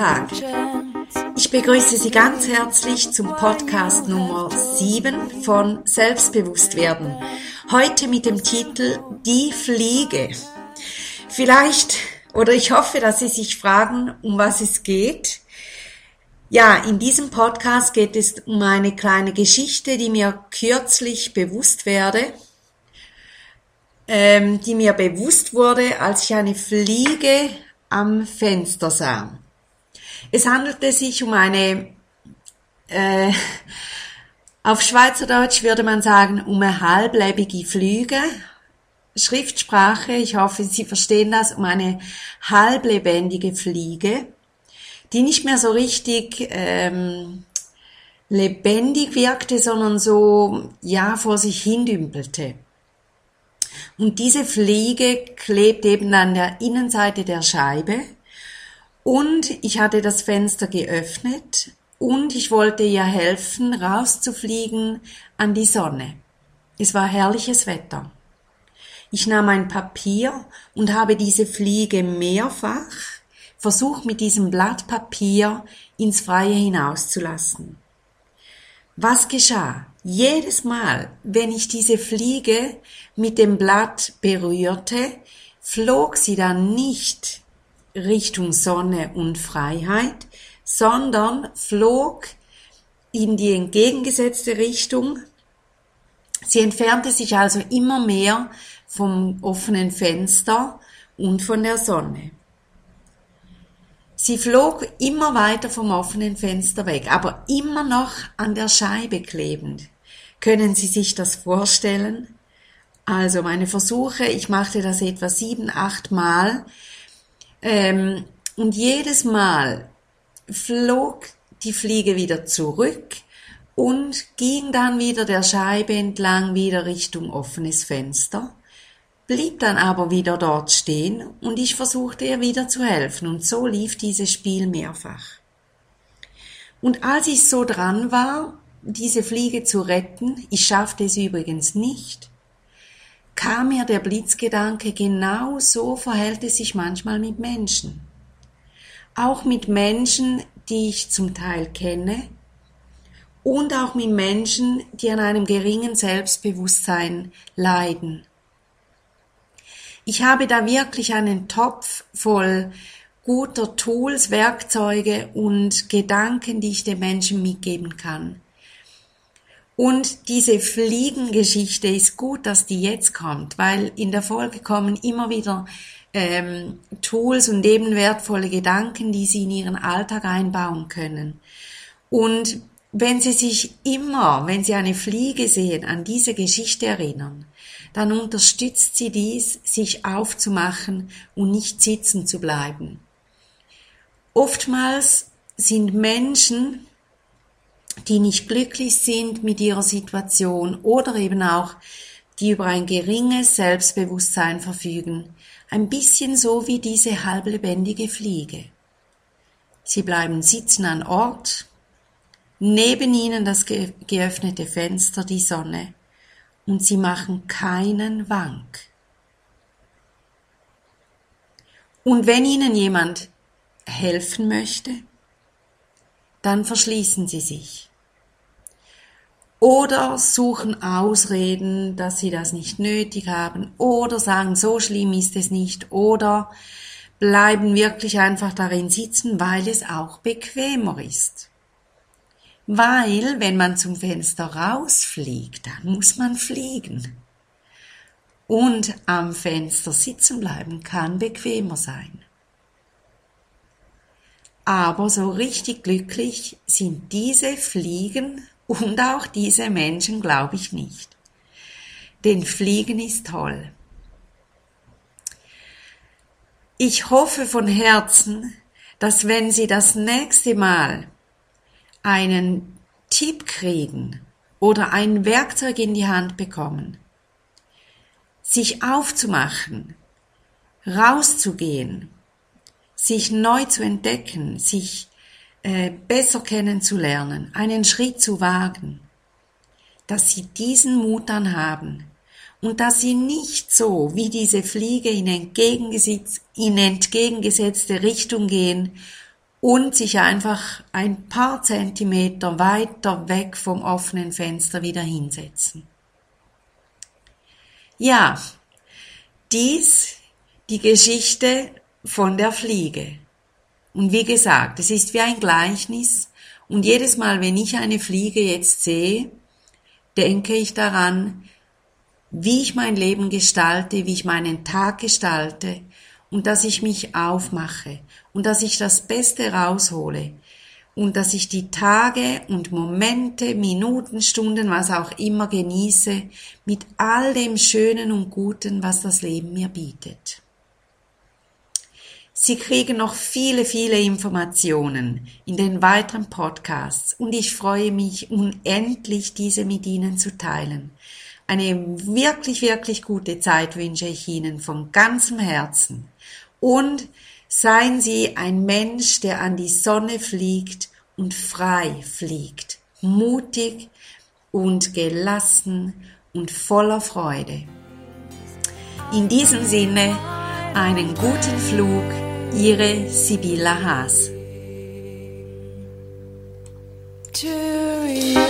Tag. Ich begrüße Sie ganz herzlich zum Podcast Nummer 7 von Selbstbewusstwerden. Heute mit dem Titel Die Fliege. Vielleicht oder ich hoffe, dass Sie sich fragen, um was es geht. Ja, in diesem Podcast geht es um eine kleine Geschichte, die mir kürzlich bewusst werde, ähm, die mir bewusst wurde, als ich eine Fliege am Fenster sah. Es handelte sich um eine, äh, auf Schweizerdeutsch würde man sagen, um eine halblebige Flüge. Schriftsprache, ich hoffe, Sie verstehen das, um eine halblebendige Fliege, die nicht mehr so richtig ähm, lebendig wirkte, sondern so, ja, vor sich hin dümpelte. Und diese Fliege klebt eben an der Innenseite der Scheibe. Und ich hatte das Fenster geöffnet und ich wollte ihr helfen, rauszufliegen an die Sonne. Es war herrliches Wetter. Ich nahm ein Papier und habe diese Fliege mehrfach versucht mit diesem Blatt Papier ins Freie hinauszulassen. Was geschah? Jedes Mal, wenn ich diese Fliege mit dem Blatt berührte, flog sie dann nicht Richtung Sonne und Freiheit, sondern flog in die entgegengesetzte Richtung. Sie entfernte sich also immer mehr vom offenen Fenster und von der Sonne. Sie flog immer weiter vom offenen Fenster weg, aber immer noch an der Scheibe klebend. Können Sie sich das vorstellen? Also meine Versuche, ich machte das etwa sieben, acht Mal ähm, und jedes Mal flog die Fliege wieder zurück und ging dann wieder der Scheibe entlang wieder Richtung offenes Fenster blieb dann aber wieder dort stehen und ich versuchte ihr wieder zu helfen und so lief dieses Spiel mehrfach. Und als ich so dran war, diese Fliege zu retten, ich schaffte es übrigens nicht, kam mir der Blitzgedanke, genau so verhält es sich manchmal mit Menschen. Auch mit Menschen, die ich zum Teil kenne, und auch mit Menschen, die an einem geringen Selbstbewusstsein leiden ich habe da wirklich einen Topf voll guter Tools, Werkzeuge und Gedanken, die ich den Menschen mitgeben kann. Und diese Fliegengeschichte ist gut, dass die jetzt kommt, weil in der Folge kommen immer wieder ähm, Tools und eben wertvolle Gedanken, die Sie in Ihren Alltag einbauen können. Und wenn Sie sich immer, wenn Sie eine Fliege sehen, an diese Geschichte erinnern, dann unterstützt sie dies, sich aufzumachen und nicht sitzen zu bleiben. Oftmals sind Menschen, die nicht glücklich sind mit ihrer Situation oder eben auch die über ein geringes Selbstbewusstsein verfügen, ein bisschen so wie diese halblebendige Fliege. Sie bleiben sitzen an Ort, neben ihnen das geöffnete Fenster, die Sonne, und sie machen keinen Wank. Und wenn ihnen jemand helfen möchte, dann verschließen sie sich. Oder suchen Ausreden, dass sie das nicht nötig haben, oder sagen, so schlimm ist es nicht, oder bleiben wirklich einfach darin sitzen, weil es auch bequemer ist. Weil, wenn man zum Fenster rausfliegt, dann muss man fliegen. Und am Fenster sitzen bleiben kann bequemer sein. Aber so richtig glücklich sind diese Fliegen und auch diese Menschen, glaube ich nicht. Denn Fliegen ist toll. Ich hoffe von Herzen, dass wenn Sie das nächste Mal einen Tipp kriegen oder ein Werkzeug in die Hand bekommen, sich aufzumachen, rauszugehen, sich neu zu entdecken, sich äh, besser kennenzulernen, einen Schritt zu wagen, dass sie diesen Mut dann haben und dass sie nicht so wie diese Fliege in, entgegengesetz, in entgegengesetzte Richtung gehen und sich einfach ein paar Zentimeter weiter weg vom offenen Fenster wieder hinsetzen. Ja, dies die Geschichte von der Fliege. Und wie gesagt, es ist wie ein Gleichnis und jedes Mal, wenn ich eine Fliege jetzt sehe, denke ich daran, wie ich mein Leben gestalte, wie ich meinen Tag gestalte und dass ich mich aufmache und dass ich das Beste raushole und dass ich die Tage und Momente, Minuten, Stunden, was auch immer genieße mit all dem Schönen und Guten, was das Leben mir bietet. Sie kriegen noch viele, viele Informationen in den weiteren Podcasts und ich freue mich unendlich, diese mit Ihnen zu teilen. Eine wirklich, wirklich gute Zeit wünsche ich Ihnen von ganzem Herzen. Und seien Sie ein Mensch, der an die Sonne fliegt und frei fliegt, mutig und gelassen und voller Freude. In diesem Sinne einen guten Flug Ihre Sibylla Haas. You.